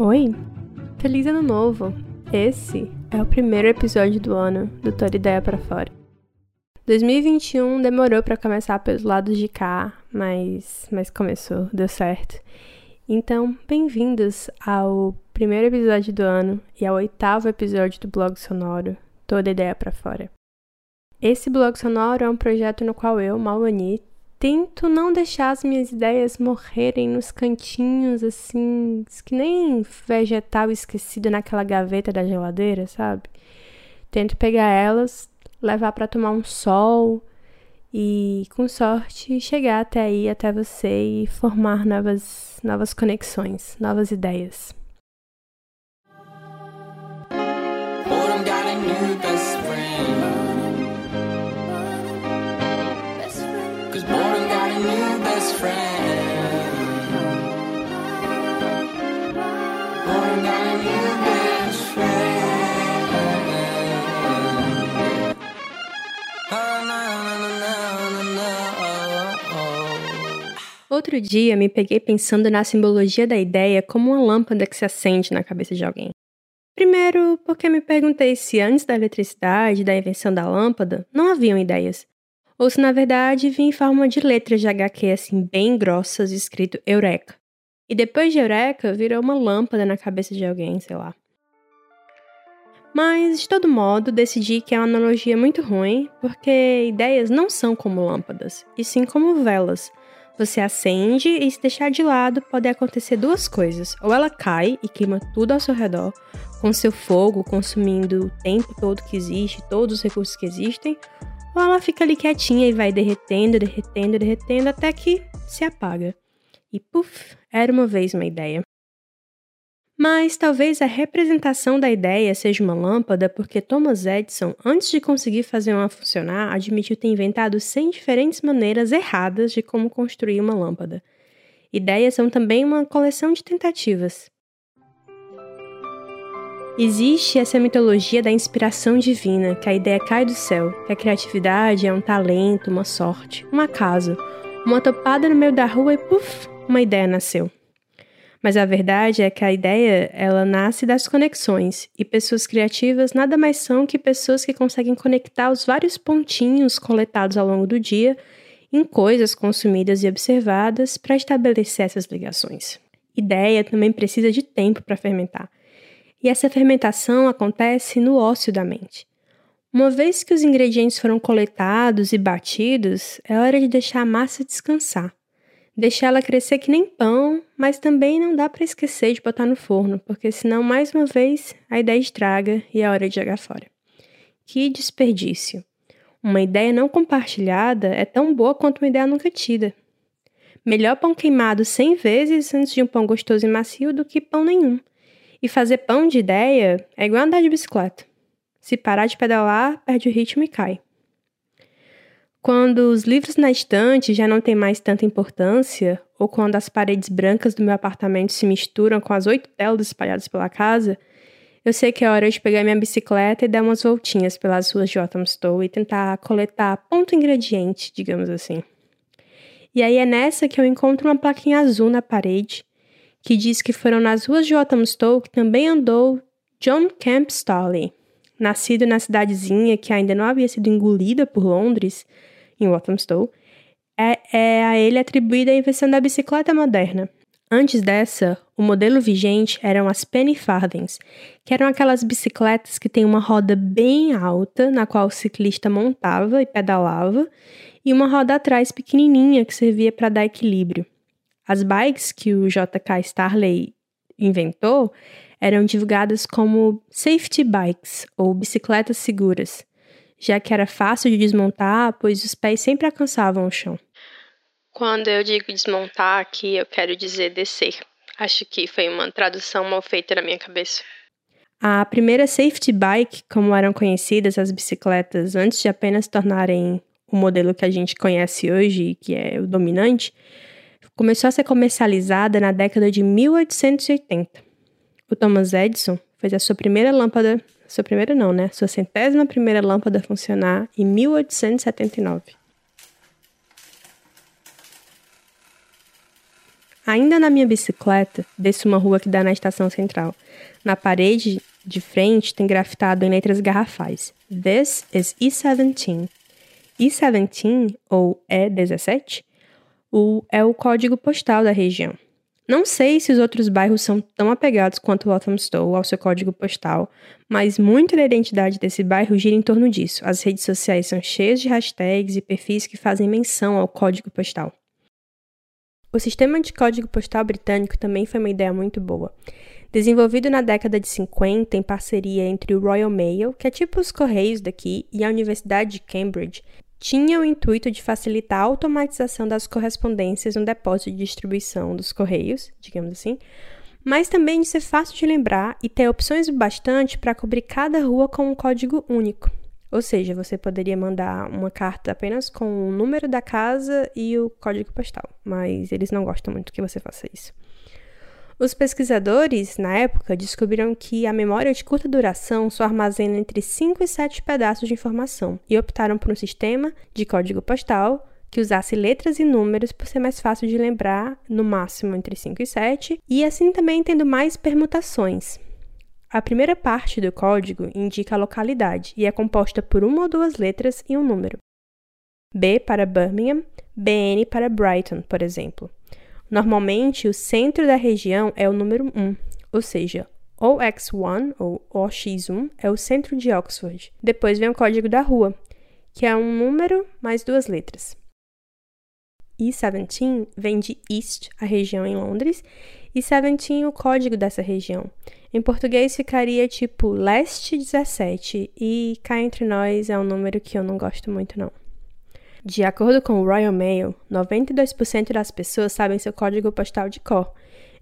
Oi, feliz ano novo! Esse é o primeiro episódio do ano do Toda Ideia para Fora. 2021 demorou para começar pelos lados de cá, mas, mas começou, deu certo. Então, bem-vindos ao primeiro episódio do ano e ao oitavo episódio do blog sonoro Toda Ideia para Fora. Esse blog sonoro é um projeto no qual eu, Malani, tento não deixar as minhas ideias morrerem nos cantinhos, assim, que nem vegetal esquecido naquela gaveta da geladeira, sabe? Tento pegar elas, levar para tomar um sol e, com sorte, chegar até aí, até você e formar novas, novas conexões, novas ideias. Outro dia me peguei pensando na simbologia da ideia como uma lâmpada que se acende na cabeça de alguém. Primeiro, porque me perguntei se antes da eletricidade, da invenção da lâmpada, não haviam ideias. Ou se na verdade vinha em forma de letras de HQ assim bem grossas escrito Eureka. E depois de Eureka virou uma lâmpada na cabeça de alguém, sei lá. Mas, de todo modo, decidi que é uma analogia muito ruim, porque ideias não são como lâmpadas, e sim como velas você acende e se deixar de lado pode acontecer duas coisas. Ou ela cai e queima tudo ao seu redor, com seu fogo consumindo o tempo todo que existe, todos os recursos que existem, ou ela fica ali quietinha e vai derretendo, derretendo, derretendo até que se apaga. E puf, era uma vez uma ideia. Mas talvez a representação da ideia seja uma lâmpada, porque Thomas Edison, antes de conseguir fazer uma funcionar, admitiu ter inventado 100 diferentes maneiras erradas de como construir uma lâmpada. Ideias são também uma coleção de tentativas. Existe essa mitologia da inspiração divina, que a ideia cai do céu, que a criatividade é um talento, uma sorte, uma casa, uma topada no meio da rua e puf, uma ideia nasceu. Mas a verdade é que a ideia, ela nasce das conexões, e pessoas criativas nada mais são que pessoas que conseguem conectar os vários pontinhos coletados ao longo do dia em coisas consumidas e observadas para estabelecer essas ligações. Ideia também precisa de tempo para fermentar. E essa fermentação acontece no ócio da mente. Uma vez que os ingredientes foram coletados e batidos, é hora de deixar a massa descansar. Deixar ela crescer que nem pão, mas também não dá para esquecer de botar no forno, porque senão, mais uma vez, a ideia estraga e é hora de jogar fora. Que desperdício! Uma ideia não compartilhada é tão boa quanto uma ideia nunca tida. Melhor pão queimado cem vezes antes de um pão gostoso e macio do que pão nenhum. E fazer pão de ideia é igual andar de bicicleta. Se parar de pedalar, perde o ritmo e cai. Quando os livros na estante já não têm mais tanta importância, ou quando as paredes brancas do meu apartamento se misturam com as oito telas espalhadas pela casa, eu sei que é hora de pegar minha bicicleta e dar umas voltinhas pelas ruas de Othamstow e tentar coletar ponto ingrediente, digamos assim. E aí é nessa que eu encontro uma plaquinha azul na parede que diz que foram nas ruas de Othamstow que também andou John Camp Starley, nascido na cidadezinha que ainda não havia sido engolida por Londres, em Walthamstow, é, é a ele atribuída a invenção da bicicleta moderna. Antes dessa, o modelo vigente eram as penny farthings, que eram aquelas bicicletas que têm uma roda bem alta, na qual o ciclista montava e pedalava, e uma roda atrás pequenininha que servia para dar equilíbrio. As bikes que o JK Starley inventou eram divulgadas como safety bikes ou bicicletas seguras já que era fácil de desmontar, pois os pés sempre alcançavam o chão. Quando eu digo desmontar aqui, eu quero dizer descer. Acho que foi uma tradução mal feita na minha cabeça. A primeira safety bike, como eram conhecidas as bicicletas antes de apenas tornarem o modelo que a gente conhece hoje, que é o dominante, começou a ser comercializada na década de 1880. O Thomas Edison fez a sua primeira lâmpada sua primeira não, né? Sua centésima primeira lâmpada funcionar em 1879. Ainda na minha bicicleta, desço uma rua que dá na estação central. Na parede de frente tem grafitado em letras garrafais: This is E17. E17, ou E17, o, é o código postal da região. Não sei se os outros bairros são tão apegados quanto Walthamstow ao seu código postal, mas muito da identidade desse bairro gira em torno disso. As redes sociais são cheias de hashtags e perfis que fazem menção ao código postal. O sistema de código postal britânico também foi uma ideia muito boa. Desenvolvido na década de 50 em parceria entre o Royal Mail, que é tipo os Correios daqui, e a Universidade de Cambridge, tinha o intuito de facilitar a automatização das correspondências no depósito de distribuição dos correios, digamos assim, mas também de ser fácil de lembrar e ter opções bastante para cobrir cada rua com um código único. Ou seja, você poderia mandar uma carta apenas com o número da casa e o código postal, mas eles não gostam muito que você faça isso. Os pesquisadores, na época, descobriram que a memória de curta duração só armazena entre 5 e 7 pedaços de informação e optaram por um sistema de código postal que usasse letras e números por ser mais fácil de lembrar, no máximo entre 5 e 7, e assim também tendo mais permutações. A primeira parte do código indica a localidade e é composta por uma ou duas letras e um número. B para Birmingham, BN para Brighton, por exemplo. Normalmente, o centro da região é o número 1, ou seja, OX1 ou OX1 é o centro de Oxford. Depois vem o código da rua, que é um número mais duas letras. E17 vem de East, a região em Londres, e 17 o código dessa região. Em português ficaria tipo leste 17, e cá entre nós é um número que eu não gosto muito não. De acordo com o Royal Mail, 92% das pessoas sabem seu código postal de cor,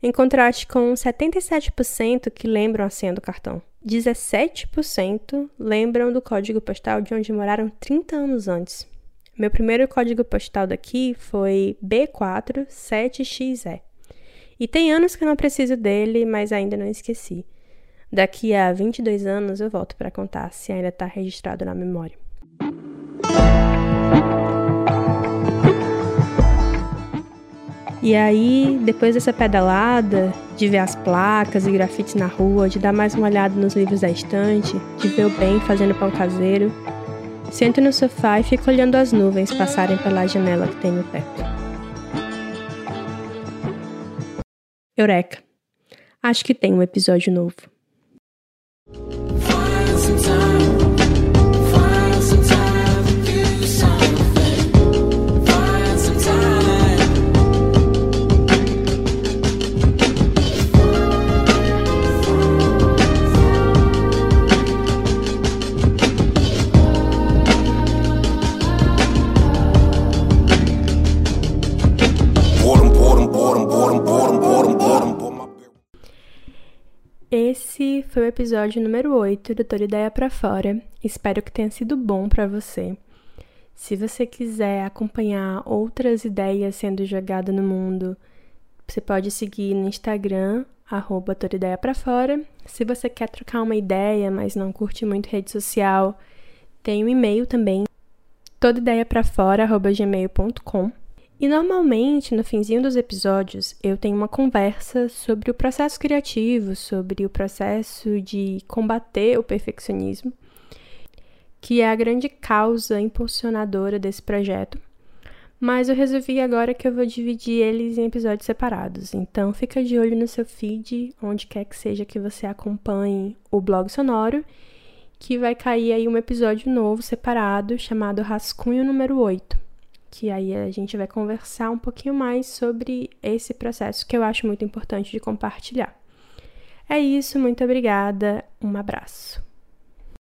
em contraste com 77% que lembram a senha do cartão. 17% lembram do código postal de onde moraram 30 anos antes. Meu primeiro código postal daqui foi B47XE. E tem anos que eu não preciso dele, mas ainda não esqueci. Daqui a 22 anos eu volto para contar se ainda está registrado na memória. E aí, depois dessa pedalada, de ver as placas e grafites na rua, de dar mais uma olhada nos livros da estante, de ver o bem fazendo pão caseiro, sento no sofá e fico olhando as nuvens passarem pela janela que tem no teto. Eureka! Acho que tem um episódio novo. Foi o episódio número 8 do Toda Ideia para Fora. Espero que tenha sido bom para você. Se você quiser acompanhar outras ideias sendo jogadas no mundo, você pode seguir no Instagram, arroba Toda Ideia para Fora. Se você quer trocar uma ideia, mas não curte muito rede social, tem um e-mail também, todaideaprafora.gmail.com. E normalmente, no finzinho dos episódios, eu tenho uma conversa sobre o processo criativo, sobre o processo de combater o perfeccionismo, que é a grande causa impulsionadora desse projeto. Mas eu resolvi agora que eu vou dividir eles em episódios separados. Então fica de olho no seu feed, onde quer que seja que você acompanhe o blog sonoro, que vai cair aí um episódio novo separado chamado Rascunho número 8 que aí a gente vai conversar um pouquinho mais sobre esse processo que eu acho muito importante de compartilhar. É isso, muito obrigada, um abraço.